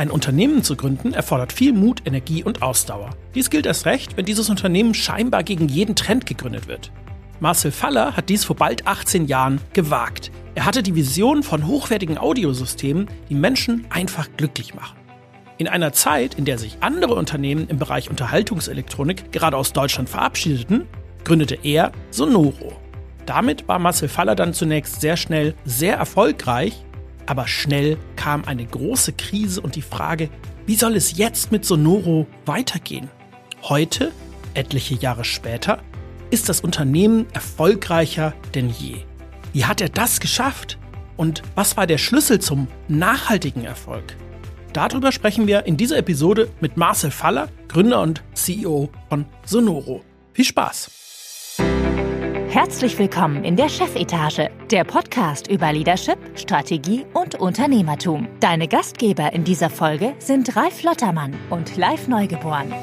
Ein Unternehmen zu gründen erfordert viel Mut, Energie und Ausdauer. Dies gilt erst recht, wenn dieses Unternehmen scheinbar gegen jeden Trend gegründet wird. Marcel Faller hat dies vor bald 18 Jahren gewagt. Er hatte die Vision von hochwertigen Audiosystemen, die Menschen einfach glücklich machen. In einer Zeit, in der sich andere Unternehmen im Bereich Unterhaltungselektronik gerade aus Deutschland verabschiedeten, gründete er Sonoro. Damit war Marcel Faller dann zunächst sehr schnell sehr erfolgreich, aber schnell kam eine große Krise und die Frage, wie soll es jetzt mit Sonoro weitergehen? Heute, etliche Jahre später, ist das Unternehmen erfolgreicher denn je. Wie hat er das geschafft? Und was war der Schlüssel zum nachhaltigen Erfolg? Darüber sprechen wir in dieser Episode mit Marcel Faller, Gründer und CEO von Sonoro. Viel Spaß! Herzlich willkommen in der Chefetage, der Podcast über Leadership, Strategie und Unternehmertum. Deine Gastgeber in dieser Folge sind Ralf Lottermann und Live Neugeboren.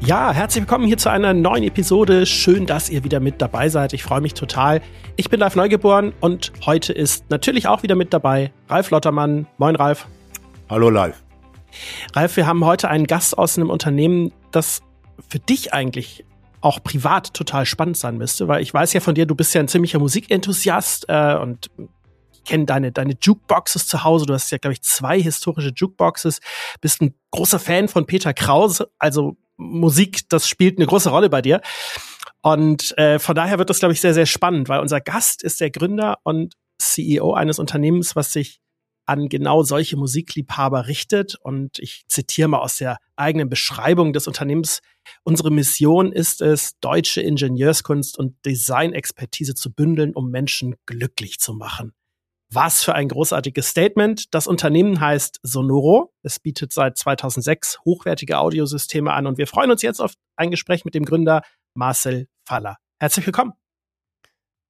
Ja, herzlich willkommen hier zu einer neuen Episode. Schön, dass ihr wieder mit dabei seid. Ich freue mich total. Ich bin Ralf Neugeboren und heute ist natürlich auch wieder mit dabei Ralf Lottermann. Moin, Ralf. Hallo, Live. Ralf, wir haben heute einen Gast aus einem Unternehmen, das für dich eigentlich auch privat total spannend sein müsste, weil ich weiß ja von dir, du bist ja ein ziemlicher Musikenthusiast äh, und ich kenne deine, deine Jukeboxes zu Hause. Du hast ja, glaube ich, zwei historische Jukeboxes. Bist ein großer Fan von Peter Krause, also Musik, das spielt eine große Rolle bei dir. Und äh, von daher wird das, glaube ich, sehr, sehr spannend, weil unser Gast ist der Gründer und CEO eines Unternehmens, was sich an genau solche Musikliebhaber richtet. Und ich zitiere mal aus der eigenen Beschreibung des Unternehmens. Unsere Mission ist es, deutsche Ingenieurskunst und Designexpertise zu bündeln, um Menschen glücklich zu machen. Was für ein großartiges Statement. Das Unternehmen heißt Sonoro. Es bietet seit 2006 hochwertige Audiosysteme an und wir freuen uns jetzt auf ein Gespräch mit dem Gründer Marcel Faller. Herzlich willkommen.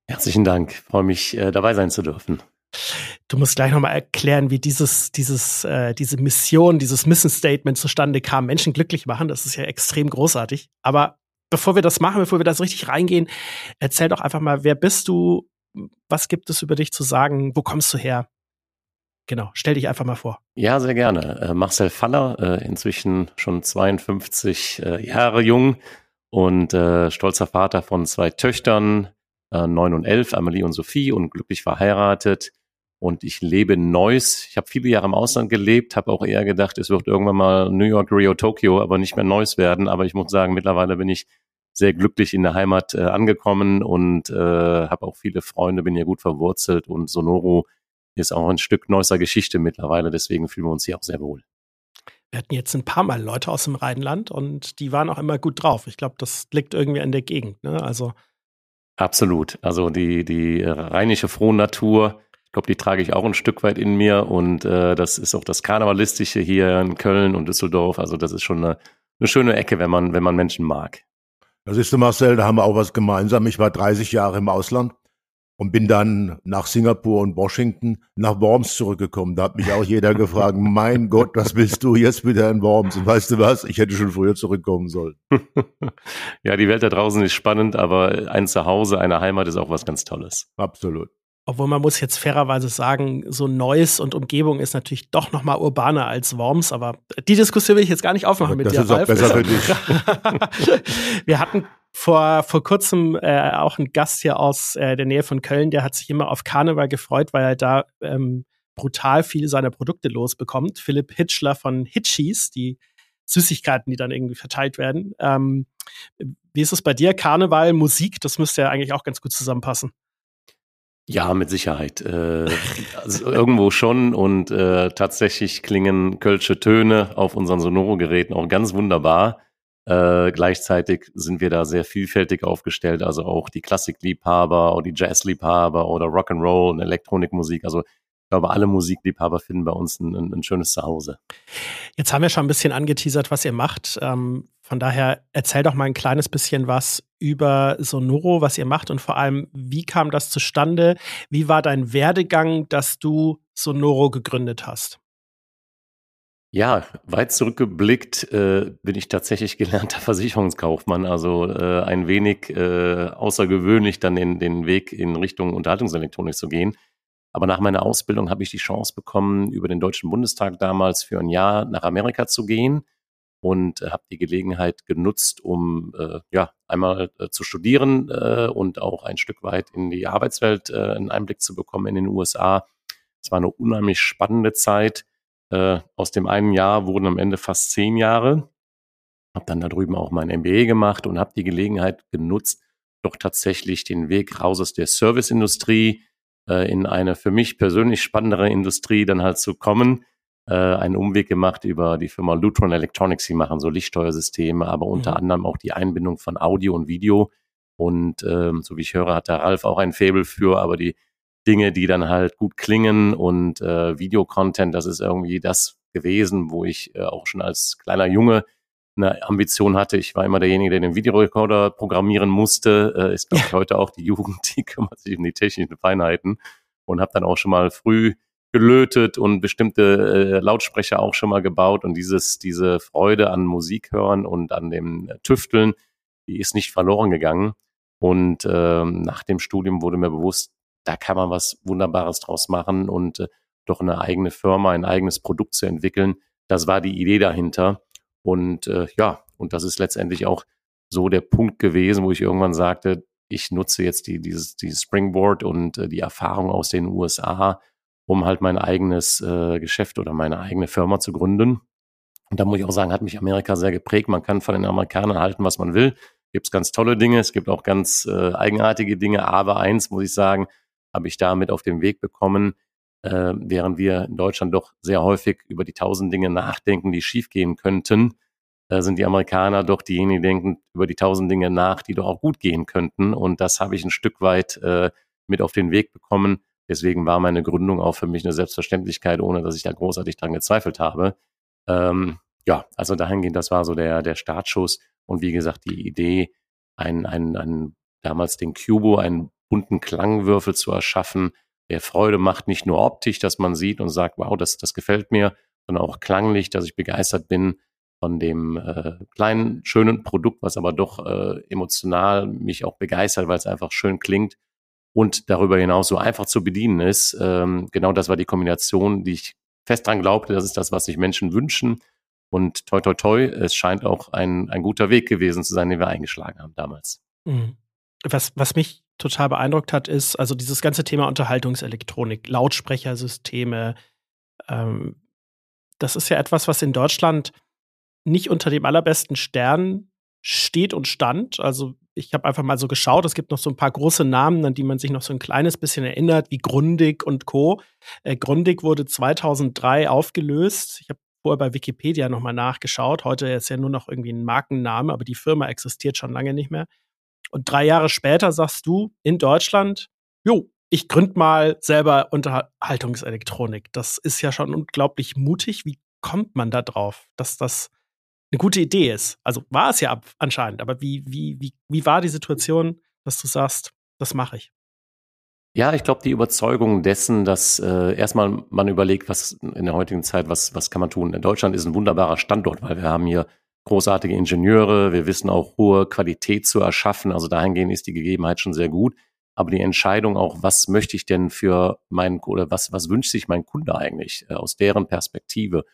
Herzlichen Dank. Ich freue mich, äh, dabei sein zu dürfen. Du musst gleich nochmal erklären, wie dieses, dieses, äh, diese Mission, dieses Mission Statement zustande kam. Menschen glücklich machen, das ist ja extrem großartig. Aber bevor wir das machen, bevor wir das richtig reingehen, erzähl doch einfach mal, wer bist du, was gibt es über dich zu sagen? Wo kommst du her? Genau, stell dich einfach mal vor. Ja, sehr gerne. Äh, Marcel Faller, äh, inzwischen schon 52 äh, Jahre jung und äh, stolzer Vater von zwei Töchtern, äh, 9 und 11, Amelie und Sophie und glücklich verheiratet. Und ich lebe Neuss. Ich habe viele Jahre im Ausland gelebt, habe auch eher gedacht, es wird irgendwann mal New York, Rio, Tokio, aber nicht mehr Neuss werden. Aber ich muss sagen, mittlerweile bin ich sehr glücklich in der Heimat äh, angekommen und äh, habe auch viele Freunde, bin hier gut verwurzelt und Sonoro ist auch ein Stück neuer Geschichte mittlerweile, deswegen fühlen wir uns hier auch sehr wohl. Wir hatten jetzt ein paar Mal Leute aus dem Rheinland und die waren auch immer gut drauf. Ich glaube, das liegt irgendwie an der Gegend. Ne? Also Absolut. Also die, die rheinische frohe Natur, ich glaube, die trage ich auch ein Stück weit in mir und äh, das ist auch das Karnevalistische hier in Köln und Düsseldorf. Also das ist schon eine, eine schöne Ecke, wenn man, wenn man Menschen mag. Das ist du, Marcel, da haben wir auch was gemeinsam. Ich war 30 Jahre im Ausland und bin dann nach Singapur und Washington nach Worms zurückgekommen. Da hat mich auch jeder gefragt, mein Gott, was willst du jetzt wieder in Worms? Und weißt du was? Ich hätte schon früher zurückkommen sollen. ja, die Welt da draußen ist spannend, aber ein Zuhause, eine Heimat ist auch was ganz Tolles. Absolut. Obwohl man muss jetzt fairerweise sagen, so Neues und Umgebung ist natürlich doch noch mal urbaner als Worms, aber die Diskussion will ich jetzt gar nicht aufmachen mit das dir, Ralf. besser für dich. Wir hatten vor, vor kurzem äh, auch einen Gast hier aus äh, der Nähe von Köln, der hat sich immer auf Karneval gefreut, weil er da ähm, brutal viele seiner Produkte losbekommt. Philipp Hitchler von Hitchies, die Süßigkeiten, die dann irgendwie verteilt werden. Ähm, wie ist es bei dir? Karneval, Musik, das müsste ja eigentlich auch ganz gut zusammenpassen. Ja, mit Sicherheit. Äh, also irgendwo schon und äh, tatsächlich klingen kölsche Töne auf unseren Sonoro-Geräten auch ganz wunderbar. Äh, gleichzeitig sind wir da sehr vielfältig aufgestellt, also auch die Klassikliebhaber oder die Jazzliebhaber oder Rock'n'Roll und Elektronikmusik. Also glaube, alle Musikliebhaber finden bei uns ein, ein, ein, schönes Zuhause. Jetzt haben wir schon ein bisschen angeteasert, was ihr macht. Ähm, von daher erzähl doch mal ein kleines bisschen was über Sonoro, was ihr macht und vor allem, wie kam das zustande? Wie war dein Werdegang, dass du Sonoro gegründet hast? Ja, weit zurückgeblickt äh, bin ich tatsächlich gelernter Versicherungskaufmann, also äh, ein wenig äh, außergewöhnlich dann den, den Weg in Richtung Unterhaltungselektronik zu gehen. Aber nach meiner Ausbildung habe ich die Chance bekommen, über den Deutschen Bundestag damals für ein Jahr nach Amerika zu gehen und äh, habe die Gelegenheit genutzt, um äh, ja einmal äh, zu studieren äh, und auch ein Stück weit in die Arbeitswelt äh, einen Einblick zu bekommen in den USA. Es war eine unheimlich spannende Zeit äh, aus dem einen Jahr wurden am Ende fast zehn Jahre. Habe dann da drüben auch mein MBA gemacht und habe die Gelegenheit genutzt, doch tatsächlich den Weg raus aus der Serviceindustrie äh, in eine für mich persönlich spannendere Industrie dann halt zu kommen. Äh, einen Umweg gemacht über die Firma Lutron Electronics. Sie machen so Lichtsteuersysteme, aber unter mhm. anderem auch die Einbindung von Audio und Video. Und ähm, so wie ich höre, hat der Ralf auch ein Faible für, aber die Dinge, die dann halt gut klingen und äh, Videocontent, das ist irgendwie das gewesen, wo ich äh, auch schon als kleiner Junge eine Ambition hatte. Ich war immer derjenige, der den Videorekorder programmieren musste. Äh, ist, glaube ich, heute auch die Jugend, die kümmert sich um die technischen Feinheiten und habe dann auch schon mal früh gelötet und bestimmte äh, Lautsprecher auch schon mal gebaut und dieses diese Freude an Musik hören und an dem Tüfteln, die ist nicht verloren gegangen. Und ähm, nach dem Studium wurde mir bewusst, da kann man was Wunderbares draus machen und äh, doch eine eigene Firma, ein eigenes Produkt zu entwickeln. Das war die Idee dahinter. Und äh, ja, und das ist letztendlich auch so der Punkt gewesen, wo ich irgendwann sagte, ich nutze jetzt die, dieses, dieses Springboard und äh, die Erfahrung aus den USA, um halt mein eigenes äh, Geschäft oder meine eigene Firma zu gründen. Und da muss ich auch sagen, hat mich Amerika sehr geprägt. Man kann von den Amerikanern halten, was man will. Gibt es ganz tolle Dinge, es gibt auch ganz äh, eigenartige Dinge. Aber eins muss ich sagen, habe ich damit auf den Weg bekommen, äh, während wir in Deutschland doch sehr häufig über die tausend Dinge nachdenken, die schiefgehen könnten, äh, sind die Amerikaner doch diejenigen, die denken über die tausend Dinge nach, die doch auch gut gehen könnten. Und das habe ich ein Stück weit äh, mit auf den Weg bekommen. Deswegen war meine Gründung auch für mich eine Selbstverständlichkeit, ohne dass ich da großartig dran gezweifelt habe. Ähm, ja, also dahingehend, das war so der, der Startschuss. Und wie gesagt, die Idee, ein, ein, ein damals den Cubo, ein bunten Klangwürfel zu erschaffen, der Freude macht, nicht nur optisch, dass man sieht und sagt, wow, das, das gefällt mir, sondern auch klanglich, dass ich begeistert bin von dem äh, kleinen, schönen Produkt, was aber doch äh, emotional mich auch begeistert, weil es einfach schön klingt und darüber hinaus so einfach zu bedienen ist. Ähm, genau das war die Kombination, die ich fest dran glaubte, das ist das, was sich Menschen wünschen. Und toi, toi, toi, es scheint auch ein, ein guter Weg gewesen zu sein, den wir eingeschlagen haben damals. Mhm. Was, was mich total beeindruckt hat, ist also dieses ganze Thema Unterhaltungselektronik, Lautsprechersysteme. Ähm, das ist ja etwas, was in Deutschland nicht unter dem allerbesten Stern steht und stand. Also ich habe einfach mal so geschaut, es gibt noch so ein paar große Namen, an die man sich noch so ein kleines bisschen erinnert, wie Grundig und Co. Äh, Grundig wurde 2003 aufgelöst. Ich habe vorher bei Wikipedia nochmal nachgeschaut. Heute ist ja nur noch irgendwie ein Markenname, aber die Firma existiert schon lange nicht mehr. Und drei Jahre später sagst du in Deutschland, jo, ich gründ mal selber Unterhaltungselektronik. Das ist ja schon unglaublich mutig. Wie kommt man da drauf, dass das eine gute Idee ist? Also war es ja anscheinend, aber wie, wie, wie, wie war die Situation, dass du sagst, das mache ich? Ja, ich glaube, die Überzeugung dessen, dass äh, erstmal man überlegt, was in der heutigen Zeit, was, was kann man tun. Deutschland ist ein wunderbarer Standort, weil wir haben hier großartige Ingenieure, wir wissen auch hohe Qualität zu erschaffen. Also dahingehend ist die Gegebenheit schon sehr gut. Aber die Entscheidung auch, was möchte ich denn für meinen oder was, was wünscht sich mein Kunde eigentlich äh, aus deren Perspektive?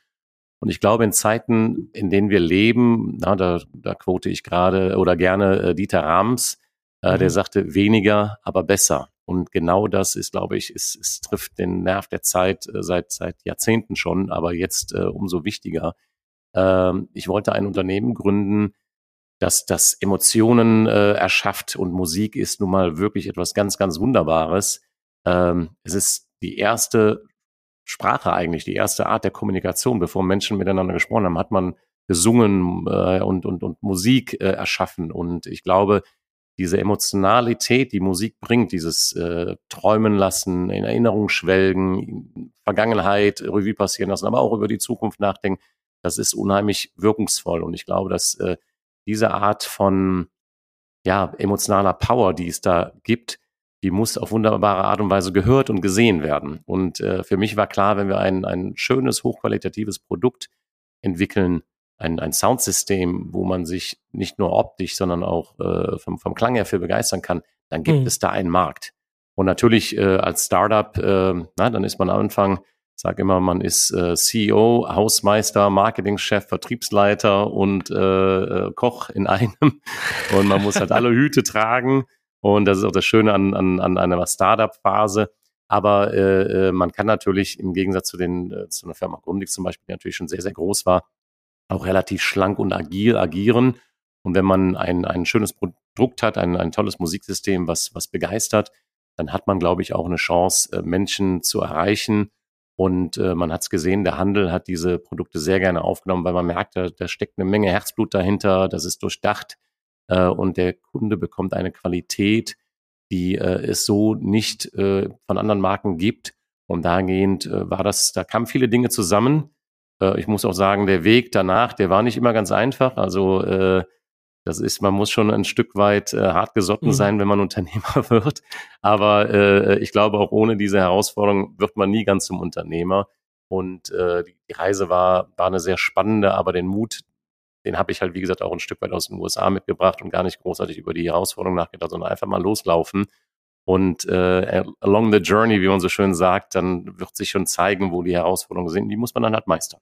Und ich glaube, in Zeiten, in denen wir leben, na, da, da quote ich gerade oder gerne äh, Dieter Rams, äh, mhm. der sagte, weniger, aber besser. Und genau das ist, glaube ich, es, es trifft den Nerv der Zeit äh, seit, seit Jahrzehnten schon, aber jetzt äh, umso wichtiger. Ähm, ich wollte ein Unternehmen gründen, das das Emotionen äh, erschafft und Musik ist nun mal wirklich etwas ganz, ganz Wunderbares. Ähm, es ist die erste Sprache eigentlich, die erste Art der Kommunikation. Bevor Menschen miteinander gesprochen haben, hat man gesungen äh, und, und, und Musik äh, erschaffen. Und ich glaube, diese Emotionalität, die Musik bringt, dieses äh, Träumen lassen, in Erinnerung schwelgen, Vergangenheit Revue passieren lassen, aber auch über die Zukunft nachdenken, das ist unheimlich wirkungsvoll. Und ich glaube, dass äh, diese Art von ja, emotionaler Power, die es da gibt, die muss auf wunderbare Art und Weise gehört und gesehen werden. Und äh, für mich war klar, wenn wir ein, ein schönes, hochqualitatives Produkt entwickeln ein, ein Soundsystem, wo man sich nicht nur optisch, sondern auch äh, vom, vom Klang her für begeistern kann, dann gibt mhm. es da einen Markt. Und natürlich äh, als Startup, äh, na, dann ist man am Anfang, sag immer, man ist äh, CEO, Hausmeister, Marketingchef, Vertriebsleiter und äh, äh, Koch in einem. Und man muss halt alle Hüte tragen. Und das ist auch das Schöne an, an, an einer Startup-Phase. Aber äh, äh, man kann natürlich im Gegensatz zu den äh, zu einer Firma Grundig zum Beispiel, die natürlich schon sehr, sehr groß war, auch relativ schlank und agil agieren. Und wenn man ein, ein schönes Produkt hat, ein, ein tolles Musiksystem, was, was begeistert, dann hat man, glaube ich, auch eine Chance, äh, Menschen zu erreichen. Und äh, man hat es gesehen, der Handel hat diese Produkte sehr gerne aufgenommen, weil man merkt, da, da steckt eine Menge Herzblut dahinter, das ist durchdacht äh, und der Kunde bekommt eine Qualität, die äh, es so nicht äh, von anderen Marken gibt. Und dahingehend äh, war das, da kamen viele Dinge zusammen, äh, ich muss auch sagen, der Weg danach, der war nicht immer ganz einfach. Also äh, das ist, man muss schon ein Stück weit äh, hartgesotten mhm. sein, wenn man Unternehmer wird. Aber äh, ich glaube, auch ohne diese Herausforderung wird man nie ganz zum Unternehmer. Und äh, die Reise war, war eine sehr spannende, aber den Mut, den habe ich halt, wie gesagt, auch ein Stück weit aus den USA mitgebracht und gar nicht großartig über die Herausforderung nachgedacht, sondern einfach mal loslaufen. Und äh, along the journey, wie man so schön sagt, dann wird sich schon zeigen, wo die Herausforderungen sind. Die muss man dann halt meistern.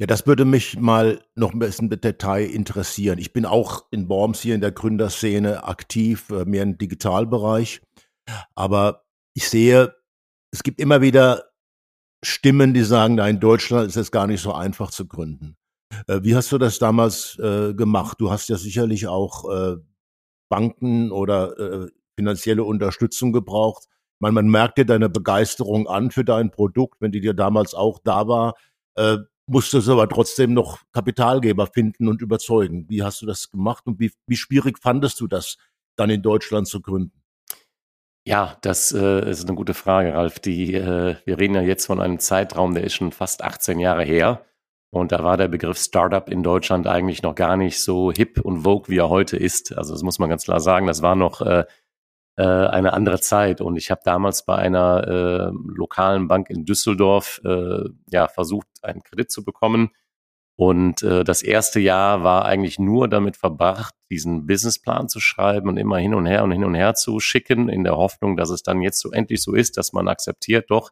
Ja, das würde mich mal noch ein bisschen mit Detail interessieren. Ich bin auch in Worms hier in der Gründerszene aktiv, äh, mehr im Digitalbereich. Aber ich sehe, es gibt immer wieder Stimmen, die sagen, da in Deutschland ist es gar nicht so einfach zu gründen. Äh, wie hast du das damals äh, gemacht? Du hast ja sicherlich auch äh, Banken oder äh, finanzielle Unterstützung gebraucht. Meine, man merkt dir deine Begeisterung an für dein Produkt, wenn die dir damals auch da war. Äh, musstest aber trotzdem noch Kapitalgeber finden und überzeugen. Wie hast du das gemacht und wie, wie schwierig fandest du das, dann in Deutschland zu gründen? Ja, das äh, ist eine gute Frage, Ralf. Die, äh, wir reden ja jetzt von einem Zeitraum, der ist schon fast 18 Jahre her. Und da war der Begriff Startup in Deutschland eigentlich noch gar nicht so hip und vogue, wie er heute ist. Also das muss man ganz klar sagen. Das war noch äh, äh, eine andere Zeit. Und ich habe damals bei einer äh, lokalen Bank in Düsseldorf äh, ja versucht, einen Kredit zu bekommen. Und äh, das erste Jahr war eigentlich nur damit verbracht, diesen Businessplan zu schreiben und immer hin und her und hin und her zu schicken, in der Hoffnung, dass es dann jetzt so endlich so ist, dass man akzeptiert, doch,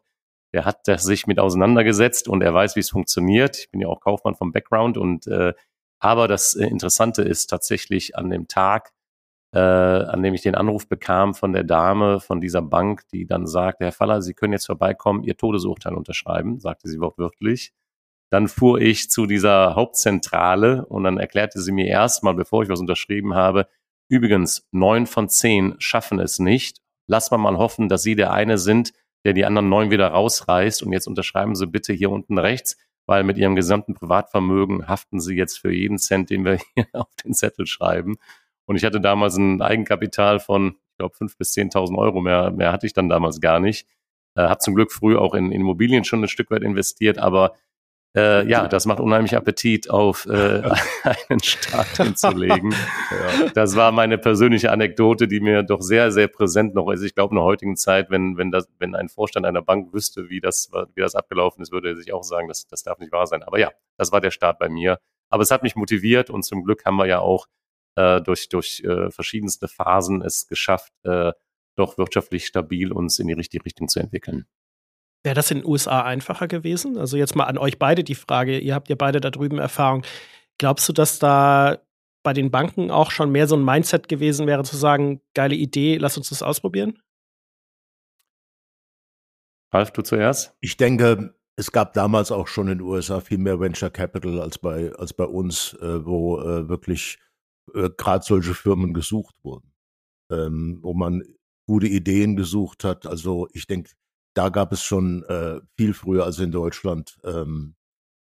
er hat sich mit auseinandergesetzt und er weiß, wie es funktioniert. Ich bin ja auch Kaufmann vom Background und äh, aber das Interessante ist tatsächlich an dem Tag, äh, an dem ich den Anruf bekam von der Dame von dieser Bank, die dann sagte, Herr Faller, Sie können jetzt vorbeikommen, Ihr Todesurteil unterschreiben, sagte sie wortwörtlich. Dann fuhr ich zu dieser Hauptzentrale und dann erklärte sie mir erstmal, bevor ich was unterschrieben habe, übrigens, neun von zehn schaffen es nicht. Lass mal mal hoffen, dass Sie der eine sind, der die anderen neun wieder rausreißt und jetzt unterschreiben Sie bitte hier unten rechts, weil mit Ihrem gesamten Privatvermögen haften Sie jetzt für jeden Cent, den wir hier auf den Zettel schreiben. Und ich hatte damals ein Eigenkapital von, ich glaube, fünf bis zehntausend Euro. Mehr, mehr hatte ich dann damals gar nicht. Äh, habe zum Glück früh auch in, in Immobilien schon ein Stück weit investiert, aber äh, ja, das macht unheimlich Appetit, auf äh, einen Start hinzulegen. ja. Das war meine persönliche Anekdote, die mir doch sehr, sehr präsent noch ist. Ich glaube, in der heutigen Zeit, wenn, wenn, das, wenn ein Vorstand einer Bank wüsste, wie das, wie das abgelaufen ist, würde er sich auch sagen, das, das darf nicht wahr sein. Aber ja, das war der Start bei mir. Aber es hat mich motiviert und zum Glück haben wir ja auch äh, durch, durch äh, verschiedenste Phasen es geschafft, äh, doch wirtschaftlich stabil uns in die richtige Richtung zu entwickeln. Wäre das in den USA einfacher gewesen? Also jetzt mal an euch beide die Frage, ihr habt ja beide da drüben Erfahrung. Glaubst du, dass da bei den Banken auch schon mehr so ein Mindset gewesen wäre, zu sagen, geile Idee, lass uns das ausprobieren? Ralf, du zuerst? Ich denke, es gab damals auch schon in den USA viel mehr Venture Capital als bei, als bei uns, äh, wo äh, wirklich äh, gerade solche Firmen gesucht wurden, ähm, wo man gute Ideen gesucht hat. Also ich denke, da gab es schon äh, viel früher als in Deutschland ähm,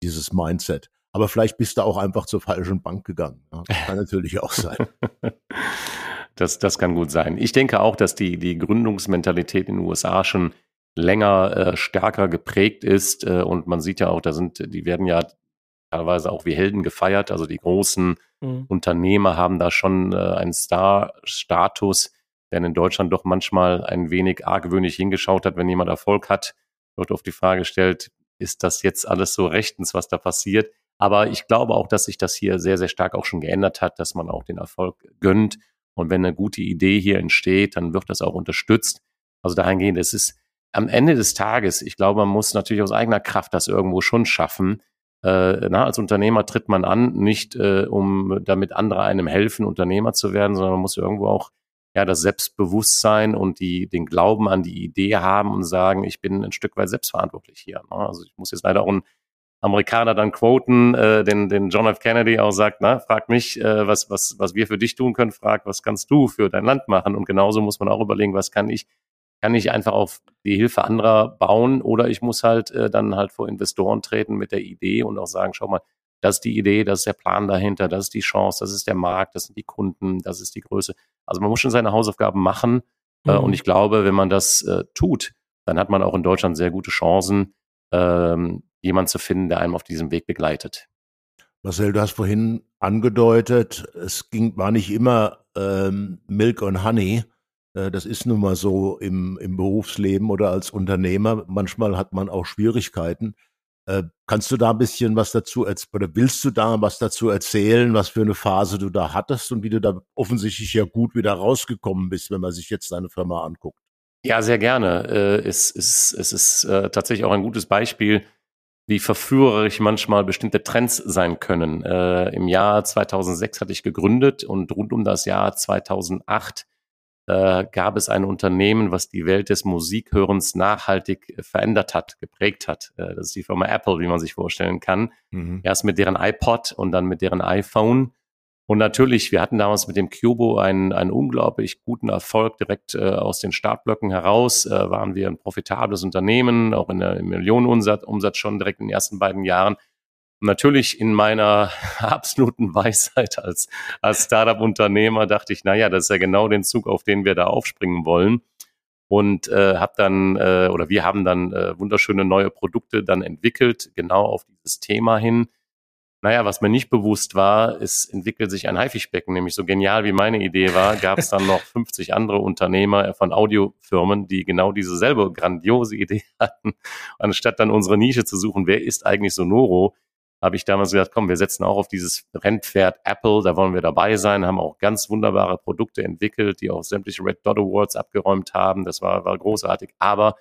dieses Mindset. Aber vielleicht bist du auch einfach zur falschen Bank gegangen. Ja, kann natürlich auch sein. Das, das kann gut sein. Ich denke auch, dass die, die Gründungsmentalität in den USA schon länger äh, stärker geprägt ist. Äh, und man sieht ja auch, da sind, die werden ja teilweise auch wie Helden gefeiert. Also die großen mhm. Unternehmer haben da schon äh, einen Star-Status, der in Deutschland doch manchmal ein wenig argwöhnig hingeschaut hat, wenn jemand Erfolg hat, wird oft die Frage gestellt, ist das jetzt alles so rechtens, was da passiert? Aber ich glaube auch, dass sich das hier sehr, sehr stark auch schon geändert hat, dass man auch den Erfolg gönnt. Und wenn eine gute Idee hier entsteht, dann wird das auch unterstützt. Also dahingehend, es ist am Ende des Tages, ich glaube, man muss natürlich aus eigener Kraft das irgendwo schon schaffen. Äh, na, als Unternehmer tritt man an, nicht äh, um damit andere einem helfen, Unternehmer zu werden, sondern man muss irgendwo auch ja das Selbstbewusstsein und die den Glauben an die Idee haben und sagen, ich bin ein Stück weit selbstverantwortlich hier. Ne? Also ich muss jetzt leider auch einen Amerikaner dann quoten, äh, den, den John F. Kennedy auch sagt, na, frag mich, äh, was, was, was wir für dich tun können, frag, was kannst du für dein Land machen? Und genauso muss man auch überlegen, was kann ich kann ich einfach auf die Hilfe anderer bauen oder ich muss halt äh, dann halt vor Investoren treten mit der Idee und auch sagen, schau mal, das ist die Idee, das ist der Plan dahinter, das ist die Chance, das ist der Markt, das sind die Kunden, das ist die Größe. Also man muss schon seine Hausaufgaben machen mhm. äh, und ich glaube, wenn man das äh, tut, dann hat man auch in Deutschland sehr gute Chancen, ähm, jemand zu finden, der einem auf diesem Weg begleitet. Marcel, du hast vorhin angedeutet, es ging, war nicht immer ähm, Milk und Honey, äh, das ist nun mal so im, im Berufsleben oder als Unternehmer. Manchmal hat man auch Schwierigkeiten. Äh, kannst du da ein bisschen was dazu oder willst du da was dazu erzählen, was für eine Phase du da hattest und wie du da offensichtlich ja gut wieder rausgekommen bist, wenn man sich jetzt deine Firma anguckt? Ja, sehr gerne. Äh, es, es, es ist tatsächlich auch ein gutes Beispiel, wie verführerisch manchmal bestimmte Trends sein können. Im Jahr 2006 hatte ich gegründet und rund um das Jahr 2008 äh, gab es ein Unternehmen, was die Welt des Musikhörens nachhaltig verändert hat, geprägt hat. Äh, das ist die Firma Apple, wie man sich vorstellen kann. Mhm. Erst mit deren iPod und dann mit deren iPhone. Und natürlich, wir hatten damals mit dem Cubo einen, einen unglaublich guten Erfolg direkt äh, aus den Startblöcken heraus. Äh, waren wir ein profitables Unternehmen, auch in der im Millionenumsatz Umsatz schon direkt in den ersten beiden Jahren natürlich in meiner absoluten Weisheit als, als Startup-Unternehmer dachte ich, naja, das ist ja genau den Zug, auf den wir da aufspringen wollen. Und äh, habe dann, äh, oder wir haben dann äh, wunderschöne neue Produkte dann entwickelt, genau auf dieses Thema hin. Naja, was mir nicht bewusst war, es entwickelt sich ein Haifischbecken, nämlich so genial wie meine Idee war, gab es dann noch 50 andere Unternehmer von Audiofirmen, die genau diese selbe grandiose Idee hatten. Anstatt dann unsere Nische zu suchen, wer ist eigentlich Sonoro, habe ich damals gesagt, komm, wir setzen auch auf dieses Rennpferd Apple, da wollen wir dabei sein, haben auch ganz wunderbare Produkte entwickelt, die auch sämtliche Red Dot Awards abgeräumt haben. Das war, war großartig. Aber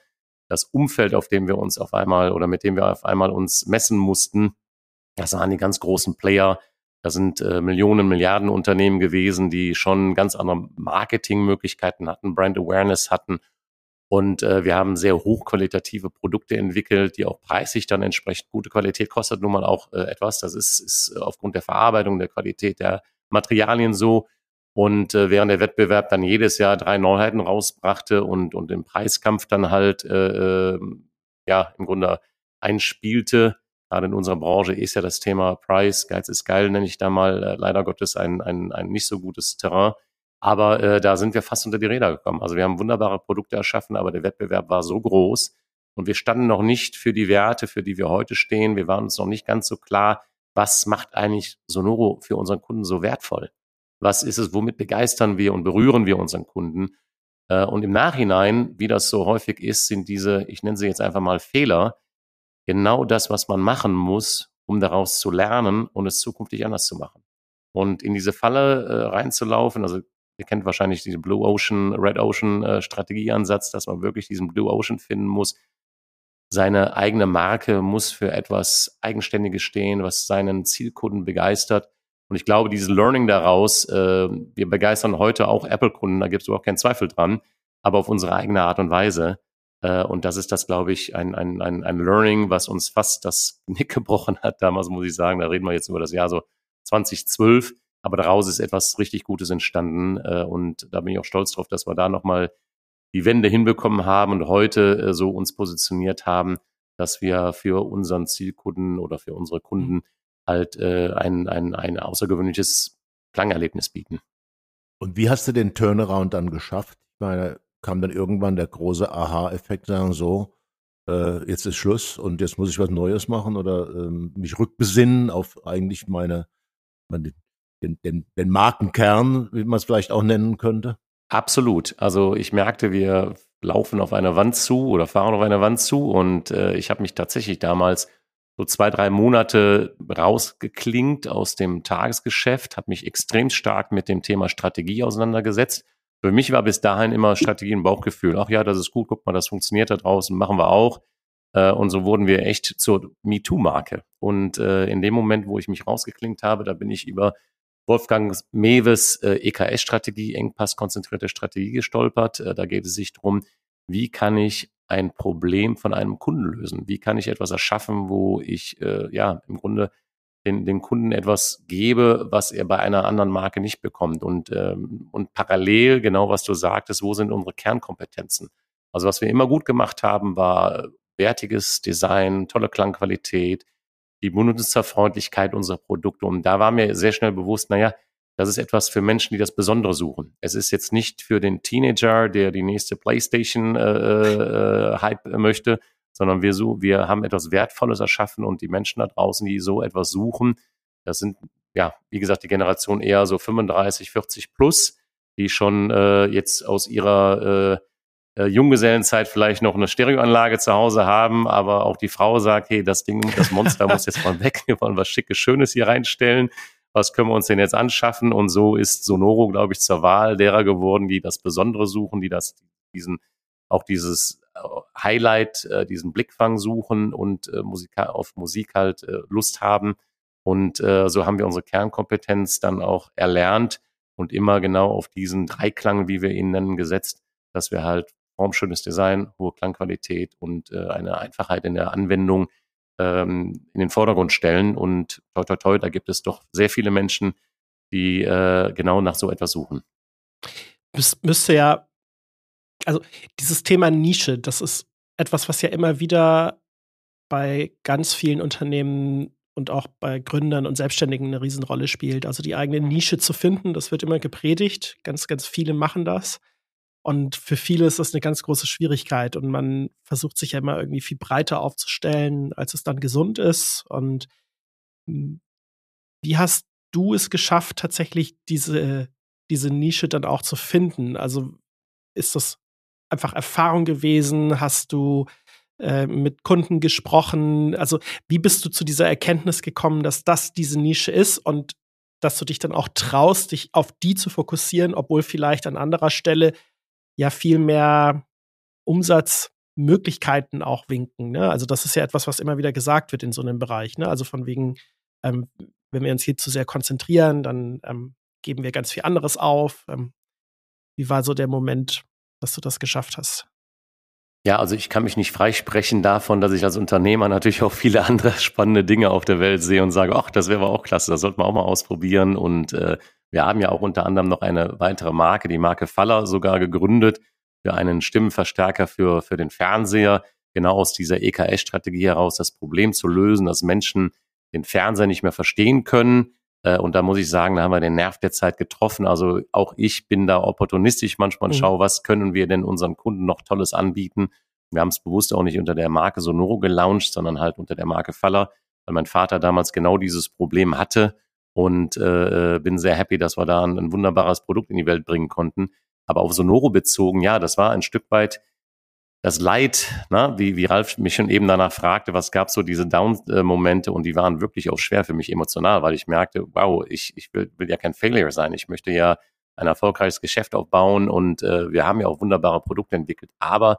das Umfeld, auf dem wir uns auf einmal oder mit dem wir auf einmal uns messen mussten, das waren die ganz großen Player. Da sind äh, Millionen, Milliarden Unternehmen gewesen, die schon ganz andere Marketingmöglichkeiten hatten, Brand Awareness hatten und äh, wir haben sehr hochqualitative Produkte entwickelt, die auch preislich dann entsprechend gute Qualität kostet nun mal auch äh, etwas. Das ist, ist aufgrund der Verarbeitung, der Qualität der Materialien so. Und äh, während der Wettbewerb dann jedes Jahr drei Neuheiten rausbrachte und, und im Preiskampf dann halt äh, äh, ja im Grunde einspielte, gerade in unserer Branche ist ja das Thema Price, Geiz ist geil, nenne ich da mal äh, leider Gottes ein, ein, ein nicht so gutes Terrain. Aber äh, da sind wir fast unter die Räder gekommen. Also wir haben wunderbare Produkte erschaffen, aber der Wettbewerb war so groß und wir standen noch nicht für die Werte, für die wir heute stehen. Wir waren uns noch nicht ganz so klar, was macht eigentlich Sonoro für unseren Kunden so wertvoll? Was ist es, womit begeistern wir und berühren wir unseren Kunden? Äh, und im Nachhinein, wie das so häufig ist, sind diese, ich nenne sie jetzt einfach mal Fehler, genau das, was man machen muss, um daraus zu lernen und es zukünftig anders zu machen. Und in diese Falle äh, reinzulaufen, also Ihr kennt wahrscheinlich diesen Blue Ocean, Red Ocean äh, Strategieansatz, dass man wirklich diesen Blue Ocean finden muss. Seine eigene Marke muss für etwas Eigenständiges stehen, was seinen Zielkunden begeistert. Und ich glaube, dieses Learning daraus, äh, wir begeistern heute auch Apple-Kunden, da gibt es überhaupt keinen Zweifel dran, aber auf unsere eigene Art und Weise. Äh, und das ist das, glaube ich, ein, ein, ein, ein Learning, was uns fast das Nick gebrochen hat. Damals muss ich sagen, da reden wir jetzt über das Jahr so 2012 aber daraus ist etwas richtig Gutes entstanden. Äh, und da bin ich auch stolz drauf, dass wir da nochmal die Wende hinbekommen haben und heute äh, so uns positioniert haben, dass wir für unseren Zielkunden oder für unsere Kunden halt äh, ein, ein, ein außergewöhnliches Klangerlebnis bieten. Und wie hast du den Turnaround dann geschafft? Ich meine, kam dann irgendwann der große Aha-Effekt, sagen so, äh, jetzt ist Schluss und jetzt muss ich was Neues machen oder ähm, mich rückbesinnen auf eigentlich meine, meine den, den, den Markenkern, wie man es vielleicht auch nennen könnte? Absolut. Also ich merkte, wir laufen auf eine Wand zu oder fahren auf eine Wand zu und äh, ich habe mich tatsächlich damals so zwei, drei Monate rausgeklingt aus dem Tagesgeschäft, habe mich extrem stark mit dem Thema Strategie auseinandergesetzt. Für mich war bis dahin immer Strategie ein Bauchgefühl. Ach ja, das ist gut, guck mal, das funktioniert da draußen, machen wir auch. Äh, und so wurden wir echt zur MeToo-Marke. Und äh, in dem Moment, wo ich mich rausgeklingt habe, da bin ich über Wolfgang Mewes äh, EKS-Strategie, engpasskonzentrierte Strategie gestolpert. Da geht es sich darum, wie kann ich ein Problem von einem Kunden lösen? Wie kann ich etwas erschaffen, wo ich äh, ja im Grunde den, den Kunden etwas gebe, was er bei einer anderen Marke nicht bekommt? Und, ähm, und parallel, genau was du sagtest, wo sind unsere Kernkompetenzen? Also was wir immer gut gemacht haben, war wertiges Design, tolle Klangqualität, die Benutzerfreundlichkeit unserer Produkte. Und da war mir sehr schnell bewusst, naja, das ist etwas für Menschen, die das Besondere suchen. Es ist jetzt nicht für den Teenager, der die nächste PlayStation äh, äh, Hype möchte, sondern wir, so, wir haben etwas Wertvolles erschaffen und die Menschen da draußen, die so etwas suchen, das sind ja, wie gesagt, die Generation eher so 35, 40 plus, die schon äh, jetzt aus ihrer äh, Junggesellenzeit vielleicht noch eine Stereoanlage zu Hause haben, aber auch die Frau sagt, hey, das Ding, das Monster muss jetzt mal weg, wir wollen was Schickes, Schönes hier reinstellen was können wir uns denn jetzt anschaffen? Und so ist Sonoro, glaube ich, zur Wahl derer geworden, die das Besondere suchen, die das, diesen, auch dieses äh, Highlight, äh, diesen Blickfang suchen und äh, Musik, auf Musik halt äh, Lust haben. Und äh, so haben wir unsere Kernkompetenz dann auch erlernt und immer genau auf diesen Dreiklang, wie wir ihn nennen, gesetzt, dass wir halt formschönes Design, hohe Klangqualität und äh, eine Einfachheit in der Anwendung ähm, in den Vordergrund stellen. Und toi, toi, toi, da gibt es doch sehr viele Menschen, die äh, genau nach so etwas suchen. Müs müsste ja, also dieses Thema Nische, das ist etwas, was ja immer wieder bei ganz vielen Unternehmen und auch bei Gründern und Selbstständigen eine Riesenrolle spielt. Also die eigene Nische zu finden, das wird immer gepredigt. Ganz, ganz viele machen das. Und für viele ist das eine ganz große Schwierigkeit und man versucht sich ja immer irgendwie viel breiter aufzustellen, als es dann gesund ist. Und hm, wie hast du es geschafft, tatsächlich diese, diese Nische dann auch zu finden? Also ist das einfach Erfahrung gewesen? Hast du äh, mit Kunden gesprochen? Also wie bist du zu dieser Erkenntnis gekommen, dass das diese Nische ist und dass du dich dann auch traust, dich auf die zu fokussieren, obwohl vielleicht an anderer Stelle ja viel mehr Umsatzmöglichkeiten auch winken. Ne? Also das ist ja etwas, was immer wieder gesagt wird in so einem Bereich. Ne? Also von wegen, ähm, wenn wir uns hier zu sehr konzentrieren, dann ähm, geben wir ganz viel anderes auf. Ähm, wie war so der Moment, dass du das geschafft hast? Ja, also ich kann mich nicht freisprechen davon, dass ich als Unternehmer natürlich auch viele andere spannende Dinge auf der Welt sehe und sage, ach, das wäre aber auch klasse, das sollte man auch mal ausprobieren. Und äh, wir haben ja auch unter anderem noch eine weitere Marke, die Marke Faller sogar gegründet für einen Stimmenverstärker für, für den Fernseher, genau aus dieser EKS-Strategie heraus das Problem zu lösen, dass Menschen den Fernseher nicht mehr verstehen können. Äh, und da muss ich sagen, da haben wir den Nerv der Zeit getroffen. Also auch ich bin da opportunistisch manchmal und mhm. schaue, was können wir denn unseren Kunden noch Tolles anbieten. Wir haben es bewusst auch nicht unter der Marke Sonoro gelauncht, sondern halt unter der Marke Faller, weil mein Vater damals genau dieses Problem hatte und äh, äh, bin sehr happy, dass wir da ein, ein, wunderbares Produkt in die Welt bringen konnten. Aber auf Sonoro bezogen, ja, das war ein Stück weit das Leid, ne? wie, wie Ralf mich schon eben danach fragte, was gab so diese Down-Momente und die waren wirklich auch schwer für mich emotional, weil ich merkte, wow, ich, ich will, will ja kein Failure sein. Ich möchte ja ein erfolgreiches Geschäft aufbauen und äh, wir haben ja auch wunderbare Produkte entwickelt. Aber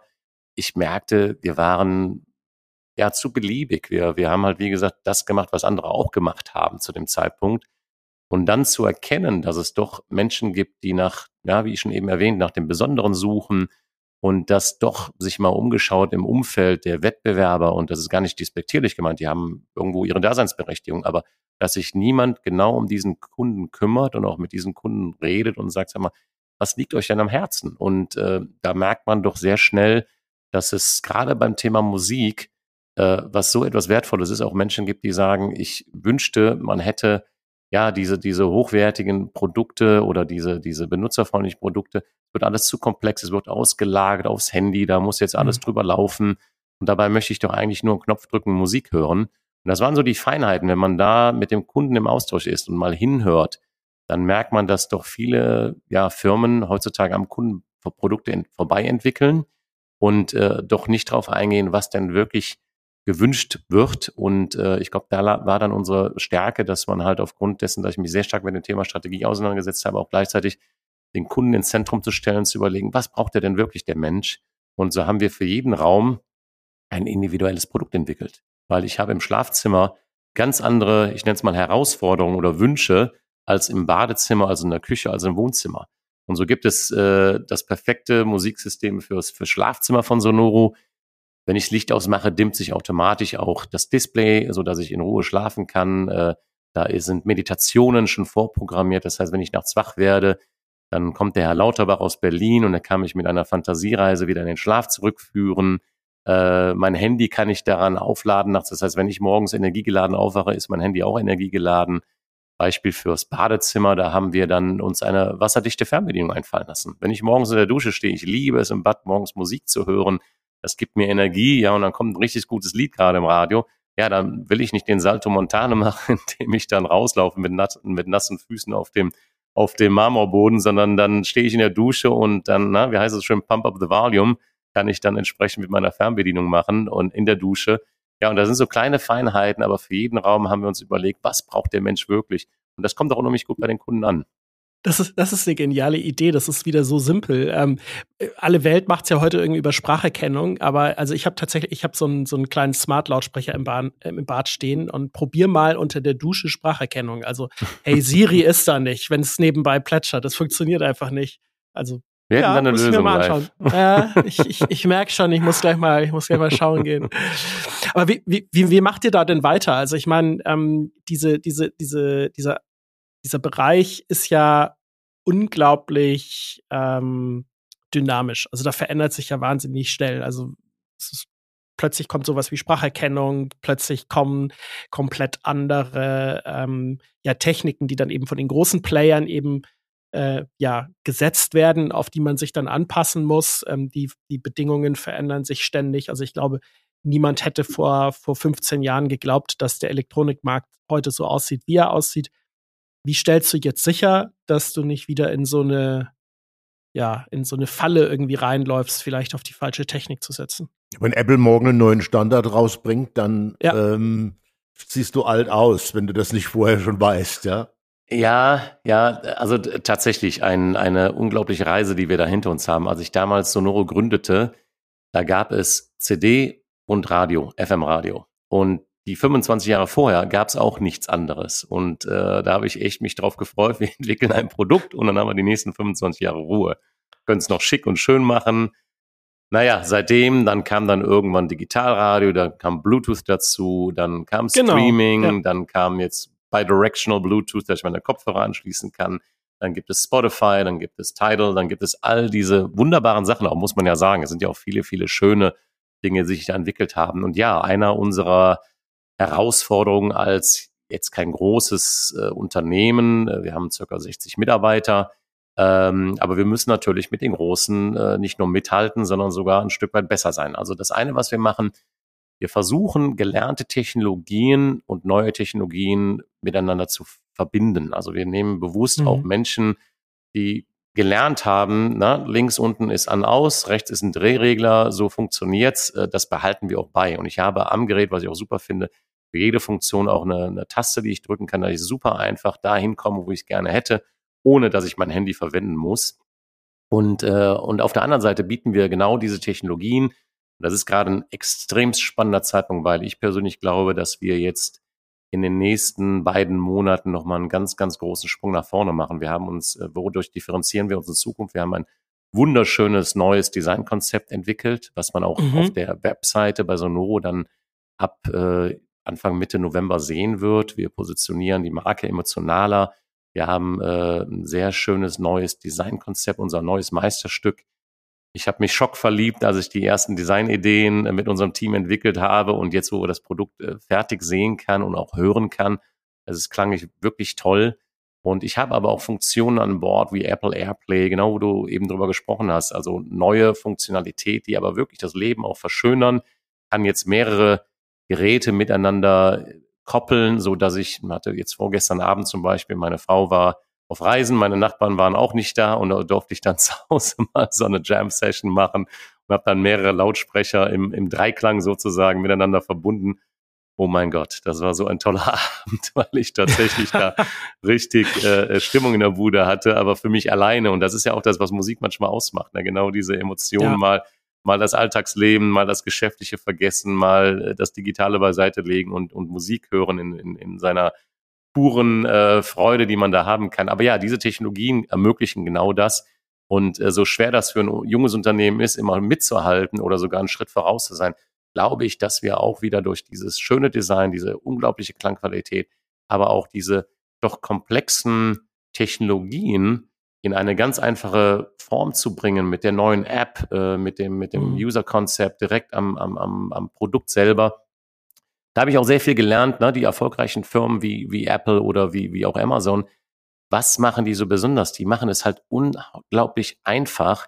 ich merkte, wir waren ja zu beliebig. Wir, wir haben halt, wie gesagt, das gemacht, was andere auch gemacht haben zu dem Zeitpunkt. Und dann zu erkennen, dass es doch Menschen gibt, die nach, ja, wie ich schon eben erwähnt, nach dem Besonderen suchen und das doch sich mal umgeschaut im Umfeld der Wettbewerber, und das ist gar nicht despektierlich gemeint, die haben irgendwo ihre Daseinsberechtigung, aber dass sich niemand genau um diesen Kunden kümmert und auch mit diesen Kunden redet und sagt, sag mal, was liegt euch denn am Herzen? Und äh, da merkt man doch sehr schnell, dass es gerade beim Thema Musik äh, was so etwas Wertvolles ist, auch Menschen gibt, die sagen, ich wünschte, man hätte ja diese, diese hochwertigen Produkte oder diese, diese benutzerfreundlichen Produkte, es wird alles zu komplex, es wird ausgelagert aufs Handy, da muss jetzt alles mhm. drüber laufen. Und dabei möchte ich doch eigentlich nur einen Knopf drücken, Musik hören. Und das waren so die Feinheiten. Wenn man da mit dem Kunden im Austausch ist und mal hinhört, dann merkt man, dass doch viele ja, Firmen heutzutage am Kunden Produkte vorbei entwickeln und äh, doch nicht darauf eingehen, was denn wirklich gewünscht wird. Und äh, ich glaube, da war dann unsere Stärke, dass man halt aufgrund dessen, dass ich mich sehr stark mit dem Thema Strategie auseinandergesetzt habe, auch gleichzeitig den Kunden ins Zentrum zu stellen, zu überlegen, was braucht der denn wirklich, der Mensch? Und so haben wir für jeden Raum ein individuelles Produkt entwickelt. Weil ich habe im Schlafzimmer ganz andere, ich nenne es mal Herausforderungen oder Wünsche als im Badezimmer, also in der Küche, also im Wohnzimmer. Und so gibt es äh, das perfekte Musiksystem fürs, für Schlafzimmer von Sonoro. Wenn ich das Licht ausmache, dimmt sich automatisch auch das Display, so dass ich in Ruhe schlafen kann. Äh, da sind Meditationen schon vorprogrammiert. Das heißt, wenn ich nachts wach werde, dann kommt der Herr Lauterbach aus Berlin und er kann mich mit einer Fantasiereise wieder in den Schlaf zurückführen. Äh, mein Handy kann ich daran aufladen nachts. Das heißt, wenn ich morgens energiegeladen aufwache, ist mein Handy auch energiegeladen. Beispiel fürs Badezimmer, da haben wir dann uns eine wasserdichte Fernbedienung einfallen lassen. Wenn ich morgens in der Dusche stehe, ich liebe es im Bad morgens Musik zu hören, das gibt mir Energie, ja, und dann kommt ein richtig gutes Lied gerade im Radio. Ja, dann will ich nicht den Salto Montane machen, indem ich dann rauslaufe mit, nass, mit nassen Füßen auf dem, auf dem Marmorboden, sondern dann stehe ich in der Dusche und dann, na, wie heißt es schon, Pump up the Volume, kann ich dann entsprechend mit meiner Fernbedienung machen und in der Dusche ja, und da sind so kleine Feinheiten, aber für jeden Raum haben wir uns überlegt, was braucht der Mensch wirklich? Und das kommt auch unheimlich gut bei den Kunden an. Das ist, das ist eine geniale Idee. Das ist wieder so simpel. Ähm, alle Welt macht es ja heute irgendwie über Spracherkennung, aber also ich habe tatsächlich, ich habe so einen so einen kleinen Smart-Lautsprecher im, äh, im Bad stehen und probier mal unter der Dusche Spracherkennung. Also, hey, Siri ist da nicht, wenn es nebenbei plätschert. Das funktioniert einfach nicht. Also wir hätten ja, dann eine Lösung. Mir mal anschauen. äh, ich ich, ich merke schon, ich muss gleich mal, ich muss gleich mal schauen gehen. Aber wie, wie, wie, wie macht ihr da denn weiter? Also ich meine, ähm, diese, diese, diese, dieser, dieser Bereich ist ja unglaublich ähm, dynamisch. Also da verändert sich ja wahnsinnig schnell. Also ist, plötzlich kommt sowas wie Spracherkennung, plötzlich kommen komplett andere ähm, ja, Techniken, die dann eben von den großen Playern eben äh, ja, gesetzt werden, auf die man sich dann anpassen muss. Ähm, die, die Bedingungen verändern sich ständig. Also ich glaube, niemand hätte vor, vor 15 Jahren geglaubt, dass der Elektronikmarkt heute so aussieht, wie er aussieht. Wie stellst du jetzt sicher, dass du nicht wieder in so eine, ja, in so eine Falle irgendwie reinläufst, vielleicht auf die falsche Technik zu setzen? Wenn Apple morgen einen neuen Standard rausbringt, dann ja. ähm, siehst du alt aus, wenn du das nicht vorher schon weißt, ja. Ja, ja, also tatsächlich ein, eine unglaubliche Reise, die wir da hinter uns haben. Als ich damals Sonoro gründete, da gab es CD und Radio, FM-Radio. Und die 25 Jahre vorher gab es auch nichts anderes. Und äh, da habe ich echt mich drauf gefreut. Wir entwickeln ein Produkt und dann haben wir die nächsten 25 Jahre Ruhe. Können es noch schick und schön machen. Naja, seitdem, dann kam dann irgendwann Digitalradio, dann kam Bluetooth dazu, dann kam genau, Streaming, ja. dann kam jetzt Bidirectional Bluetooth, dass ich meine Kopfhörer anschließen kann. Dann gibt es Spotify, dann gibt es Tidal, dann gibt es all diese wunderbaren Sachen, auch muss man ja sagen. Es sind ja auch viele, viele schöne Dinge, die sich da entwickelt haben. Und ja, einer unserer Herausforderungen als jetzt kein großes äh, Unternehmen, äh, wir haben circa 60 Mitarbeiter, ähm, aber wir müssen natürlich mit den Großen äh, nicht nur mithalten, sondern sogar ein Stück weit besser sein. Also das eine, was wir machen, wir versuchen, gelernte Technologien und neue Technologien miteinander zu verbinden. Also wir nehmen bewusst mhm. auch Menschen, die gelernt haben, na, links unten ist an aus, rechts ist ein Drehregler, so funktioniert's. Äh, das behalten wir auch bei. Und ich habe am Gerät, was ich auch super finde, für jede Funktion auch eine, eine Taste, die ich drücken kann, dass ich super einfach dahin komme, wo ich es gerne hätte, ohne dass ich mein Handy verwenden muss. Und, äh, und auf der anderen Seite bieten wir genau diese Technologien, das ist gerade ein extrem spannender Zeitpunkt, weil ich persönlich glaube, dass wir jetzt in den nächsten beiden Monaten nochmal einen ganz, ganz großen Sprung nach vorne machen. Wir haben uns, äh, wodurch differenzieren wir uns in Zukunft? Wir haben ein wunderschönes neues Designkonzept entwickelt, was man auch mhm. auf der Webseite bei Sonoro dann ab äh, Anfang Mitte November sehen wird. Wir positionieren die Marke emotionaler. Wir haben äh, ein sehr schönes neues Designkonzept, unser neues Meisterstück ich habe mich schockverliebt, als ich die ersten Designideen äh, mit unserem Team entwickelt habe und jetzt, wo wir das Produkt äh, fertig sehen kann und auch hören kann, es klang wirklich toll. Und ich habe aber auch Funktionen an Bord wie Apple AirPlay, genau wo du eben drüber gesprochen hast. Also neue Funktionalität, die aber wirklich das Leben auch verschönern, kann jetzt mehrere Geräte miteinander koppeln, so dass ich hatte jetzt vorgestern Abend zum Beispiel, meine Frau war auf Reisen. Meine Nachbarn waren auch nicht da und da durfte ich dann zu Hause mal so eine Jam-Session machen und habe dann mehrere Lautsprecher im, im Dreiklang sozusagen miteinander verbunden. Oh mein Gott, das war so ein toller Abend, weil ich tatsächlich da richtig äh, Stimmung in der Bude hatte, aber für mich alleine. Und das ist ja auch das, was Musik manchmal ausmacht. Ne? Genau diese Emotionen ja. mal, mal das Alltagsleben, mal das Geschäftliche vergessen, mal äh, das Digitale beiseite legen und, und Musik hören in, in, in seiner puren äh, Freude, die man da haben kann. Aber ja, diese Technologien ermöglichen genau das. Und äh, so schwer das für ein junges Unternehmen ist, immer mitzuhalten oder sogar einen Schritt voraus zu sein, glaube ich, dass wir auch wieder durch dieses schöne Design, diese unglaubliche Klangqualität, aber auch diese doch komplexen Technologien in eine ganz einfache Form zu bringen mit der neuen App, äh, mit dem, mit dem mhm. User-Concept direkt am, am, am, am Produkt selber. Da habe ich auch sehr viel gelernt, ne? die erfolgreichen Firmen wie, wie Apple oder wie, wie auch Amazon. Was machen die so besonders? Die machen es halt unglaublich einfach,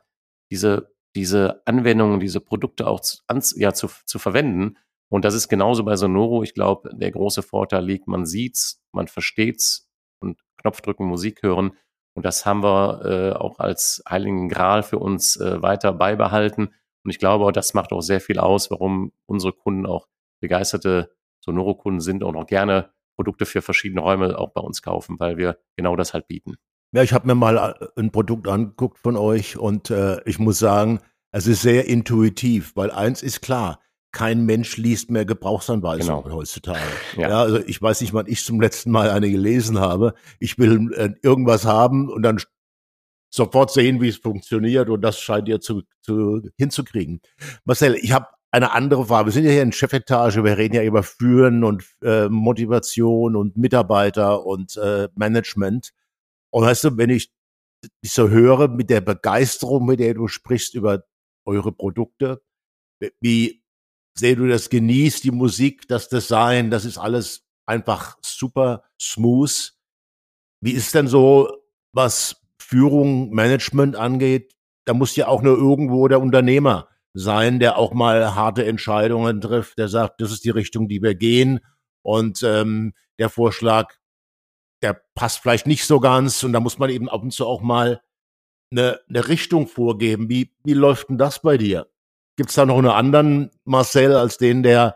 diese, diese Anwendungen, diese Produkte auch zu, ja, zu, zu verwenden. Und das ist genauso bei Sonoro. Ich glaube, der große Vorteil liegt, man sieht's, man versteht's und Knopfdrücken, Musik hören. Und das haben wir äh, auch als heiligen Gral für uns äh, weiter beibehalten. Und ich glaube, das macht auch sehr viel aus, warum unsere Kunden auch begeisterte Sonoro-Kunden sind und auch gerne Produkte für verschiedene Räume auch bei uns kaufen, weil wir genau das halt bieten. Ja, ich habe mir mal äh, ein Produkt angeguckt von euch und äh, ich muss sagen, es ist sehr intuitiv, weil eins ist klar, kein Mensch liest mehr Gebrauchsanweisungen genau. heutzutage. Ja. ja. also ich weiß nicht, wann ich zum letzten Mal eine gelesen habe. Ich will äh, irgendwas haben und dann sofort sehen, wie es funktioniert und das scheint ihr zu, zu hinzukriegen. Marcel, ich habe eine andere Frage. Wir sind ja hier in Chefetage, wir reden ja über Führen und äh, Motivation und Mitarbeiter und äh, Management. Und weißt du, wenn ich dich so höre mit der Begeisterung, mit der du sprichst über eure Produkte, wie sehr du das genießt, die Musik, das Design, das ist alles einfach super smooth. Wie ist denn so, was Führung, Management angeht? Da muss ja auch nur irgendwo der Unternehmer sein, der auch mal harte Entscheidungen trifft, der sagt, das ist die Richtung, die wir gehen. Und ähm, der Vorschlag, der passt vielleicht nicht so ganz. Und da muss man eben ab und zu auch mal eine, eine Richtung vorgeben. Wie, wie läuft denn das bei dir? Gibt es da noch einen anderen Marcel als den, der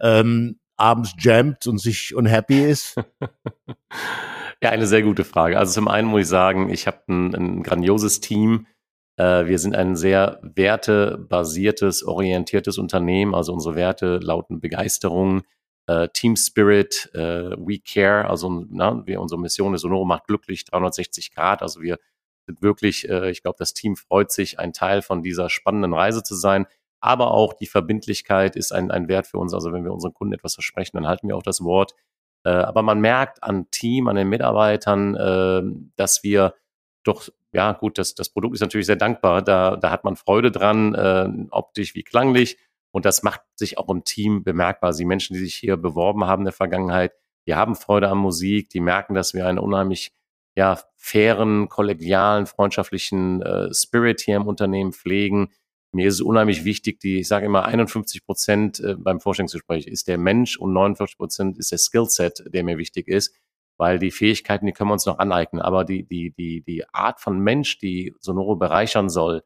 ähm, abends jammt und sich unhappy ist? ja, eine sehr gute Frage. Also zum einen muss ich sagen, ich habe ein, ein grandioses Team, äh, wir sind ein sehr wertebasiertes, orientiertes Unternehmen. Also unsere Werte lauten Begeisterung, äh, Team Spirit, äh, We Care. Also na, wir, unsere Mission ist Sonoro macht glücklich 360 Grad. Also wir sind wirklich, äh, ich glaube, das Team freut sich, ein Teil von dieser spannenden Reise zu sein. Aber auch die Verbindlichkeit ist ein, ein Wert für uns. Also wenn wir unseren Kunden etwas versprechen, dann halten wir auch das Wort. Äh, aber man merkt an Team, an den Mitarbeitern, äh, dass wir doch ja gut, das, das Produkt ist natürlich sehr dankbar. Da, da hat man Freude dran, äh, optisch wie klanglich. Und das macht sich auch im Team bemerkbar. Die Menschen, die sich hier beworben haben in der Vergangenheit, die haben Freude an Musik, die merken, dass wir einen unheimlich ja, fairen, kollegialen, freundschaftlichen äh, Spirit hier im Unternehmen pflegen. Mir ist es unheimlich wichtig, die, ich sage immer, 51 Prozent äh, beim Vorstellungsgespräch ist der Mensch und 49 Prozent ist der Skillset, der mir wichtig ist weil die Fähigkeiten, die können wir uns noch aneignen, aber die, die, die, die Art von Mensch, die Sonoro bereichern soll,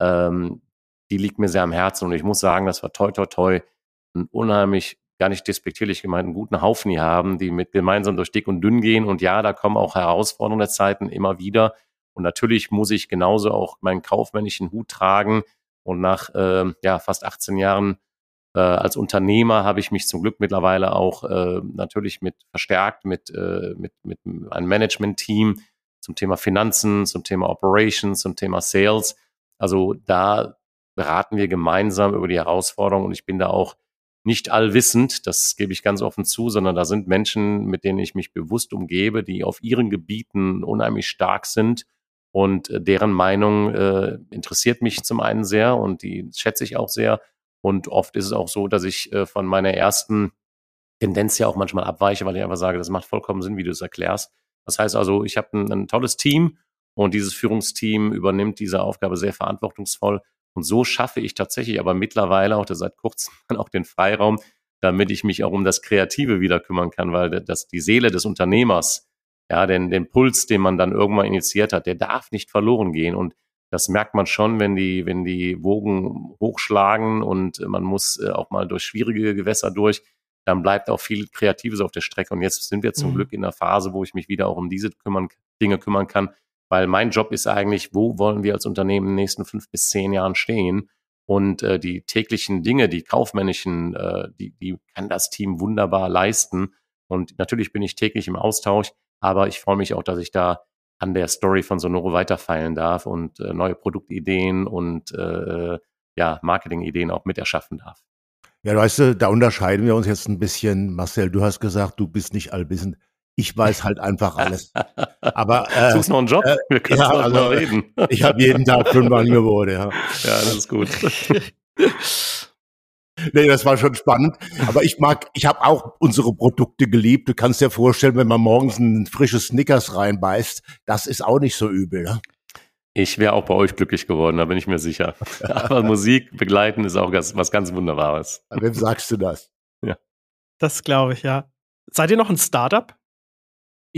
ähm, die liegt mir sehr am Herzen und ich muss sagen, dass wir toi toi toi einen unheimlich, gar nicht despektierlich gemeint, einen guten Haufen hier haben, die mit gemeinsam durch dick und dünn gehen. Und ja, da kommen auch Herausforderungen der Zeiten immer wieder. Und natürlich muss ich genauso auch meinen kaufmännischen Hut tragen. Und nach äh, ja, fast 18 Jahren äh, als Unternehmer habe ich mich zum Glück mittlerweile auch äh, natürlich mit verstärkt mit, äh, mit, mit einem Management-Team zum Thema Finanzen, zum Thema Operations, zum Thema Sales. Also da beraten wir gemeinsam über die Herausforderungen und ich bin da auch nicht allwissend, das gebe ich ganz offen zu, sondern da sind Menschen, mit denen ich mich bewusst umgebe, die auf ihren Gebieten unheimlich stark sind und äh, deren Meinung äh, interessiert mich zum einen sehr und die schätze ich auch sehr. Und oft ist es auch so, dass ich äh, von meiner ersten Tendenz ja auch manchmal abweiche, weil ich einfach sage, das macht vollkommen Sinn, wie du es erklärst. Das heißt also, ich habe ein, ein tolles Team und dieses Führungsteam übernimmt diese Aufgabe sehr verantwortungsvoll. Und so schaffe ich tatsächlich aber mittlerweile auch seit kurzem auch den Freiraum, damit ich mich auch um das Kreative wieder kümmern kann, weil das die Seele des Unternehmers Ja, denn den Puls, den man dann irgendwann initiiert hat, der darf nicht verloren gehen. Und das merkt man schon, wenn die, wenn die Wogen hochschlagen und man muss äh, auch mal durch schwierige Gewässer durch, dann bleibt auch viel Kreatives auf der Strecke. Und jetzt sind wir zum mhm. Glück in der Phase, wo ich mich wieder auch um diese kümmern, Dinge kümmern kann, weil mein Job ist eigentlich, wo wollen wir als Unternehmen in den nächsten fünf bis zehn Jahren stehen? Und äh, die täglichen Dinge, die kaufmännischen, äh, die, die kann das Team wunderbar leisten. Und natürlich bin ich täglich im Austausch, aber ich freue mich auch, dass ich da an der Story von Sonoro weiterfeilen darf und äh, neue Produktideen und äh, ja, Marketingideen auch mit erschaffen darf. Ja, weißt du, da unterscheiden wir uns jetzt ein bisschen. Marcel, du hast gesagt, du bist nicht allwissend. Ich weiß halt einfach alles. Aber äh, Suchst noch einen Job? Äh, Wir können ja, also, mal reden. ich habe jeden Tag fünf Angebote. Ja, ja das ist gut. Nee, das war schon spannend. Aber ich mag, ich habe auch unsere Produkte geliebt. Du kannst dir vorstellen, wenn man morgens ein frisches Snickers reinbeißt, das ist auch nicht so übel. Ne? Ich wäre auch bei euch glücklich geworden, da bin ich mir sicher. Aber Musik begleiten ist auch was ganz Wunderbares. Wem sagst du das? Ja. Das glaube ich, ja. Seid ihr noch ein Startup?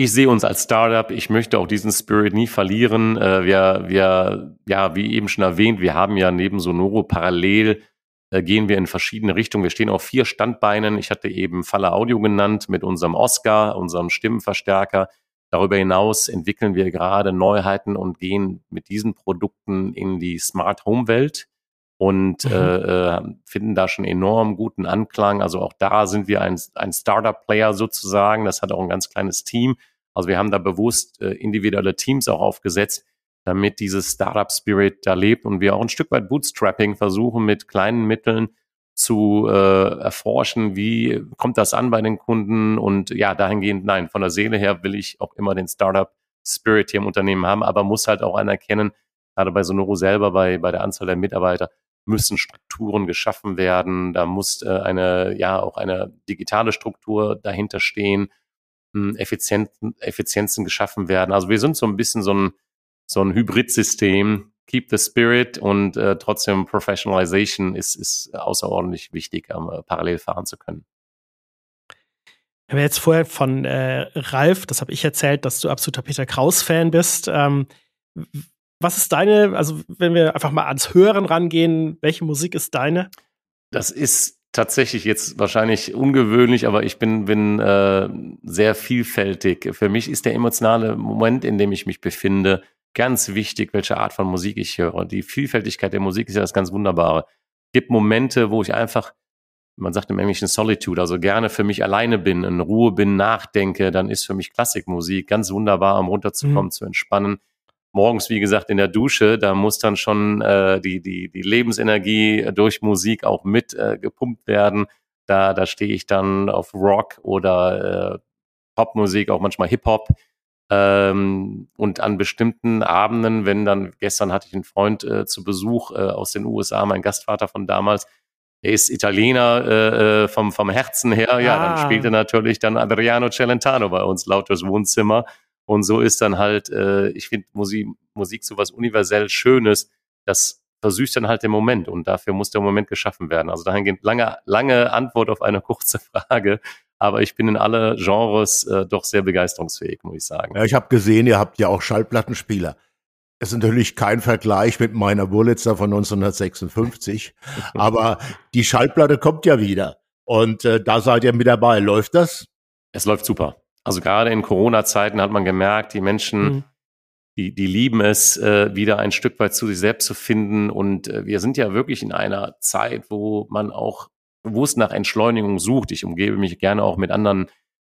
Ich sehe uns als Startup. Ich möchte auch diesen Spirit nie verlieren. Äh, wir, wir, ja, wie eben schon erwähnt, wir haben ja neben Sonoro parallel äh, gehen wir in verschiedene Richtungen. Wir stehen auf vier Standbeinen. Ich hatte eben Falle Audio genannt mit unserem Oscar, unserem Stimmenverstärker. Darüber hinaus entwickeln wir gerade Neuheiten und gehen mit diesen Produkten in die Smart Home Welt und mhm. äh, äh finden da schon enorm guten Anklang. Also auch da sind wir ein, ein Startup-Player sozusagen. Das hat auch ein ganz kleines Team. Also wir haben da bewusst äh, individuelle Teams auch aufgesetzt, damit dieses Startup-Spirit da lebt und wir auch ein Stück weit Bootstrapping versuchen mit kleinen Mitteln zu äh, erforschen, wie kommt das an bei den Kunden? Und ja, dahingehend, nein, von der Seele her will ich auch immer den Startup-Spirit hier im Unternehmen haben, aber muss halt auch anerkennen, gerade bei Sonoro selber, bei, bei der Anzahl der Mitarbeiter, müssen Strukturen geschaffen werden, da muss äh, eine, ja, auch eine digitale Struktur dahinter stehen, Effizienzen, Effizienzen geschaffen werden. Also wir sind so ein bisschen so ein so ein Hybridsystem. Keep the Spirit und äh, trotzdem Professionalization ist, ist außerordentlich wichtig, ähm, parallel fahren zu können. Wir haben jetzt vorher von äh, Ralf, das habe ich erzählt, dass du absoluter Peter Kraus-Fan bist. Ähm, was ist deine, also wenn wir einfach mal ans Hören rangehen, welche Musik ist deine? Das ist tatsächlich jetzt wahrscheinlich ungewöhnlich, aber ich bin, bin äh, sehr vielfältig. Für mich ist der emotionale Moment, in dem ich mich befinde, ganz wichtig, welche Art von Musik ich höre. Die Vielfältigkeit der Musik ist ja das ganz Wunderbare. Es gibt Momente, wo ich einfach, man sagt im Englischen Solitude, also gerne für mich alleine bin, in Ruhe bin, nachdenke, dann ist für mich Klassikmusik ganz wunderbar, um runterzukommen, mhm. zu entspannen. Morgens, wie gesagt, in der Dusche, da muss dann schon äh, die, die, die Lebensenergie durch Musik auch mit äh, gepumpt werden. Da, da stehe ich dann auf Rock oder äh, Popmusik, auch manchmal Hip-Hop. Ähm, und an bestimmten Abenden, wenn dann, gestern hatte ich einen Freund äh, zu Besuch äh, aus den USA, mein Gastvater von damals, er ist Italiener äh, äh vom, vom Herzen her, ah. ja, dann ah. spielte natürlich dann Adriano Celentano bei uns laut durchs Wohnzimmer. Und so ist dann halt, äh, ich finde Musik, Musik so was universell Schönes, das versüßt dann halt den Moment und dafür muss der Moment geschaffen werden. Also dahingehend lange, lange Antwort auf eine kurze Frage aber ich bin in alle Genres äh, doch sehr begeisterungsfähig, muss ich sagen. Ja, ich habe gesehen, ihr habt ja auch Schallplattenspieler. Das ist natürlich kein Vergleich mit meiner Wurlitzer von 1956, aber die Schallplatte kommt ja wieder und äh, da seid ihr mit dabei. Läuft das? Es läuft super. Also gerade in Corona-Zeiten hat man gemerkt, die Menschen, mhm. die, die lieben es, äh, wieder ein Stück weit zu sich selbst zu finden. Und äh, wir sind ja wirklich in einer Zeit, wo man auch bewusst nach Entschleunigung sucht. Ich umgebe mich gerne auch mit anderen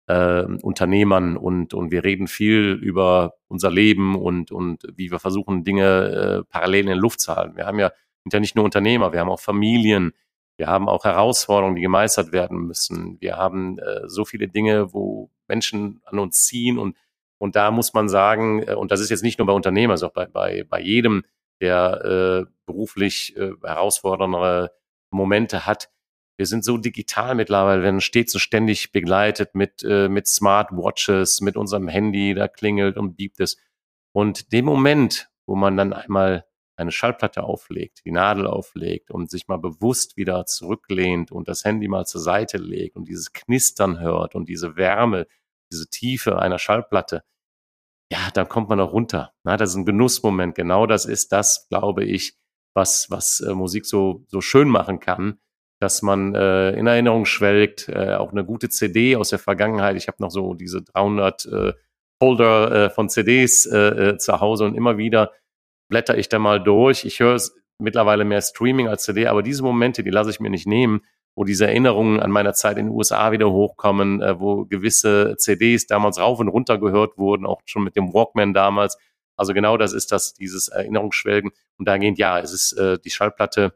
äh, Unternehmern und, und wir reden viel über unser Leben und, und wie wir versuchen, Dinge äh, parallel in der Luft zu halten. Wir haben ja, sind ja nicht nur Unternehmer, wir haben auch Familien, wir haben auch Herausforderungen, die gemeistert werden müssen. Wir haben äh, so viele Dinge, wo Menschen an uns ziehen und, und da muss man sagen, äh, und das ist jetzt nicht nur bei Unternehmern, sondern auch bei, bei, bei jedem, der äh, beruflich äh, herausfordernde Momente hat, wir sind so digital mittlerweile, werden stets und ständig begleitet mit, äh, mit Smartwatches, mit unserem Handy, da klingelt und biebt es. Und dem Moment, wo man dann einmal eine Schallplatte auflegt, die Nadel auflegt und sich mal bewusst wieder zurücklehnt und das Handy mal zur Seite legt und dieses Knistern hört und diese Wärme, diese Tiefe einer Schallplatte, ja, dann kommt man auch runter. Na, das ist ein Genussmoment. Genau das ist das, glaube ich, was, was äh, Musik so, so schön machen kann, dass man äh, in Erinnerung schwelgt, äh, auch eine gute CD aus der Vergangenheit. Ich habe noch so diese 300 äh, Folder äh, von CDs äh, zu Hause und immer wieder blätter ich da mal durch. Ich höre es mittlerweile mehr Streaming als CD, aber diese Momente, die lasse ich mir nicht nehmen, wo diese Erinnerungen an meiner Zeit in den USA wieder hochkommen, äh, wo gewisse CDs damals rauf und runter gehört wurden, auch schon mit dem Walkman damals. Also genau das ist das, dieses Erinnerungsschwelgen. Und dahingehend, ja, es ist äh, die Schallplatte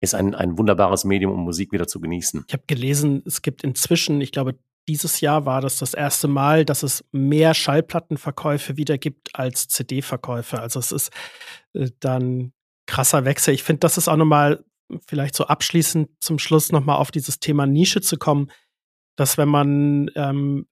ist ein, ein wunderbares Medium, um Musik wieder zu genießen. Ich habe gelesen, es gibt inzwischen, ich glaube, dieses Jahr war das das erste Mal, dass es mehr Schallplattenverkäufe wieder gibt als CD-Verkäufe. Also es ist äh, dann krasser Wechsel. Ich finde, das ist auch nochmal vielleicht so abschließend zum Schluss nochmal auf dieses Thema Nische zu kommen, dass wenn man ähm,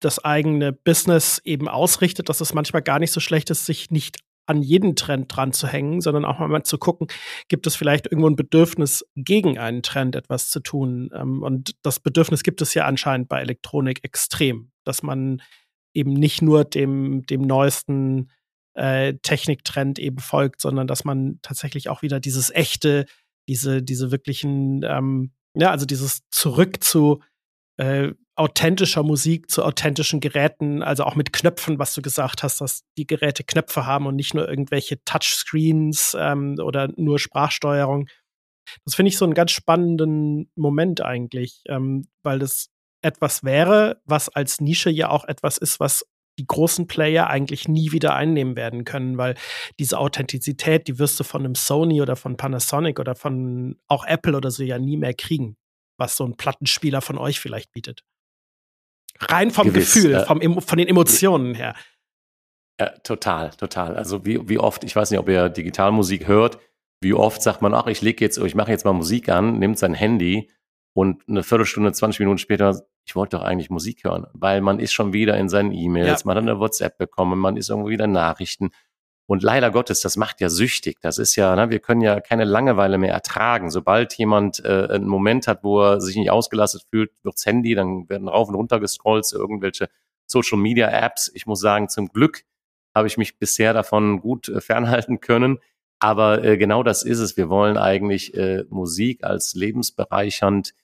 das eigene Business eben ausrichtet, dass es manchmal gar nicht so schlecht ist, sich nicht an jeden Trend dran zu hängen, sondern auch mal zu gucken, gibt es vielleicht irgendwo ein Bedürfnis, gegen einen Trend etwas zu tun. Ähm, und das Bedürfnis gibt es ja anscheinend bei Elektronik extrem, dass man eben nicht nur dem, dem neuesten äh, Techniktrend eben folgt, sondern dass man tatsächlich auch wieder dieses echte, diese, diese wirklichen, ähm, ja, also dieses Zurück zu äh, authentischer Musik zu authentischen Geräten, also auch mit Knöpfen, was du gesagt hast, dass die Geräte Knöpfe haben und nicht nur irgendwelche Touchscreens ähm, oder nur Sprachsteuerung. Das finde ich so einen ganz spannenden Moment eigentlich, ähm, weil das etwas wäre, was als Nische ja auch etwas ist, was die großen Player eigentlich nie wieder einnehmen werden können, weil diese Authentizität, die wirst du von einem Sony oder von Panasonic oder von auch Apple oder so ja nie mehr kriegen, was so ein Plattenspieler von euch vielleicht bietet. Rein vom Gewiss, Gefühl, äh, vom, von den Emotionen her. Ja, total, total. Also wie, wie oft, ich weiß nicht, ob ihr Digitalmusik hört, wie oft sagt man, ach, ich lege jetzt, ich mache jetzt mal Musik an, nimmt sein Handy und eine Viertelstunde, 20 Minuten später, ich wollte doch eigentlich Musik hören, weil man ist schon wieder in seinen E-Mails, ja. man hat eine WhatsApp bekommen, man ist irgendwo wieder Nachrichten und leider Gottes, das macht ja süchtig. Das ist ja, ne, wir können ja keine Langeweile mehr ertragen. Sobald jemand äh, einen Moment hat, wo er sich nicht ausgelastet fühlt, durchs Handy, dann werden rauf und runter gescrollt, irgendwelche Social Media Apps. Ich muss sagen, zum Glück habe ich mich bisher davon gut äh, fernhalten können. Aber äh, genau das ist es. Wir wollen eigentlich äh, Musik als lebensbereichernd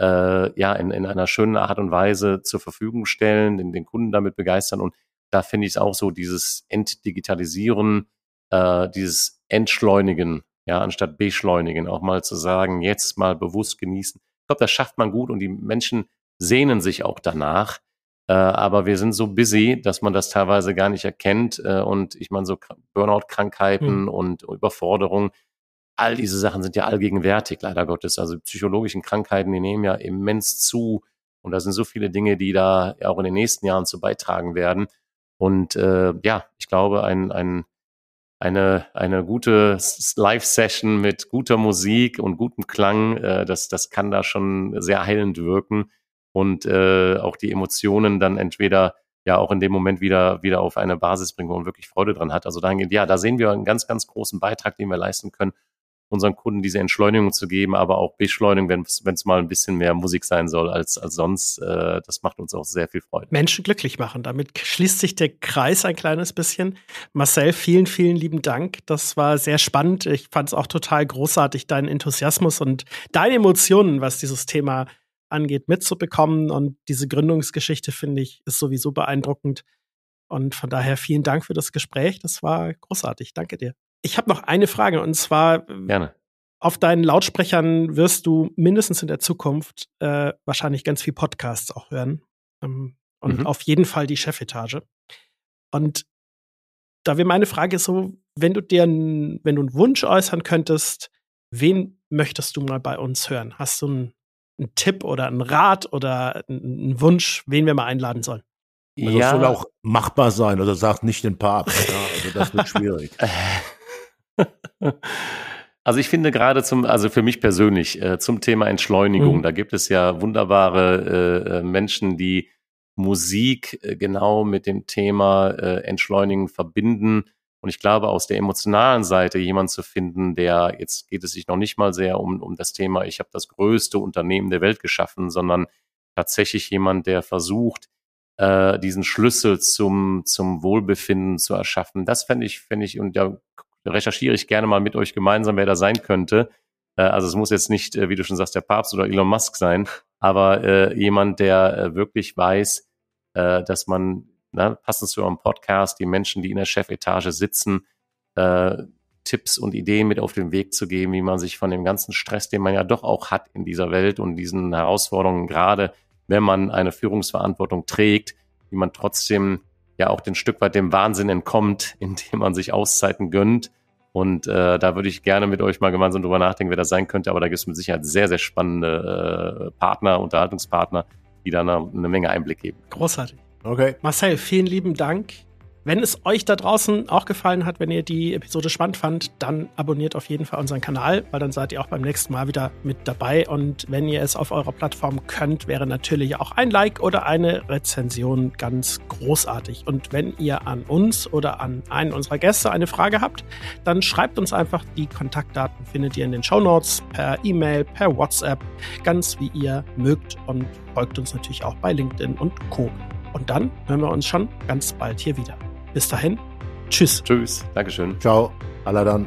äh, ja in, in einer schönen Art und Weise zur Verfügung stellen, den, den Kunden damit begeistern und da finde ich es auch so, dieses Entdigitalisieren, äh, dieses Entschleunigen, ja, anstatt beschleunigen, auch mal zu sagen, jetzt mal bewusst genießen. Ich glaube, das schafft man gut und die Menschen sehnen sich auch danach. Äh, aber wir sind so busy, dass man das teilweise gar nicht erkennt. Äh, und ich meine, so Burnout-Krankheiten hm. und Überforderung, all diese Sachen sind ja allgegenwärtig, leider Gottes. Also psychologischen Krankheiten, die nehmen ja immens zu. Und da sind so viele Dinge, die da auch in den nächsten Jahren zu beitragen werden. Und äh, ja, ich glaube, ein, ein, eine, eine gute Live-Session mit guter Musik und gutem Klang, äh, das, das kann da schon sehr heilend wirken und äh, auch die Emotionen dann entweder ja auch in dem Moment wieder, wieder auf eine Basis bringen, wo man wirklich Freude dran hat. Also dahingehend, ja, da sehen wir einen ganz, ganz großen Beitrag, den wir leisten können unseren Kunden diese Entschleunigung zu geben, aber auch Beschleunigung, wenn es mal ein bisschen mehr Musik sein soll als, als sonst. Äh, das macht uns auch sehr viel Freude. Menschen glücklich machen. Damit schließt sich der Kreis ein kleines bisschen. Marcel, vielen, vielen lieben Dank. Das war sehr spannend. Ich fand es auch total großartig, deinen Enthusiasmus und deine Emotionen, was dieses Thema angeht, mitzubekommen. Und diese Gründungsgeschichte, finde ich, ist sowieso beeindruckend. Und von daher vielen Dank für das Gespräch. Das war großartig. Danke dir. Ich habe noch eine Frage und zwar Gerne. auf deinen Lautsprechern wirst du mindestens in der Zukunft äh, wahrscheinlich ganz viel Podcasts auch hören ähm, und mhm. auf jeden Fall die Chefetage. Und da wäre meine Frage so, wenn du dir, wenn du einen Wunsch äußern könntest, wen möchtest du mal bei uns hören? Hast du einen, einen Tipp oder einen Rat oder einen Wunsch, wen wir mal einladen sollen? Also ja. soll auch machbar sein, also sagt nicht den Papst. Ja, also das wird schwierig. Also ich finde gerade zum, also für mich persönlich, äh, zum Thema Entschleunigung, mhm. da gibt es ja wunderbare äh, äh Menschen, die Musik äh, genau mit dem Thema äh, Entschleunigen verbinden. Und ich glaube, aus der emotionalen Seite jemand zu finden, der, jetzt geht es sich noch nicht mal sehr um, um das Thema, ich habe das größte Unternehmen der Welt geschaffen, sondern tatsächlich jemand, der versucht, äh, diesen Schlüssel zum, zum Wohlbefinden zu erschaffen. Das fände ich, fände ich, und da recherchiere ich gerne mal mit euch gemeinsam, wer da sein könnte. Äh, also es muss jetzt nicht, äh, wie du schon sagst, der Papst oder Elon Musk sein, aber äh, jemand, der äh, wirklich weiß, äh, dass man, na, passend zu eurem Podcast, die Menschen, die in der Chefetage sitzen, äh, Tipps und Ideen mit auf den Weg zu geben, wie man sich von dem ganzen Stress, den man ja doch auch hat in dieser Welt und diesen Herausforderungen, gerade wenn man eine Führungsverantwortung trägt, wie man trotzdem ja auch den Stück weit dem Wahnsinn entkommt, indem man sich Auszeiten gönnt. Und äh, da würde ich gerne mit euch mal gemeinsam drüber nachdenken, wer das sein könnte. Aber da gibt es mit Sicherheit sehr, sehr spannende äh, Partner, Unterhaltungspartner, die da eine, eine Menge Einblick geben. Großartig. Okay. Marcel, vielen lieben Dank. Wenn es euch da draußen auch gefallen hat, wenn ihr die Episode spannend fand, dann abonniert auf jeden Fall unseren Kanal, weil dann seid ihr auch beim nächsten Mal wieder mit dabei. Und wenn ihr es auf eurer Plattform könnt, wäre natürlich auch ein Like oder eine Rezension ganz großartig. Und wenn ihr an uns oder an einen unserer Gäste eine Frage habt, dann schreibt uns einfach. Die Kontaktdaten findet ihr in den Show Notes per E-Mail, per WhatsApp, ganz wie ihr mögt und folgt uns natürlich auch bei LinkedIn und Co. Und dann hören wir uns schon ganz bald hier wieder. Bis dahin, tschüss. Tschüss, Dankeschön. Ciao, aller dann.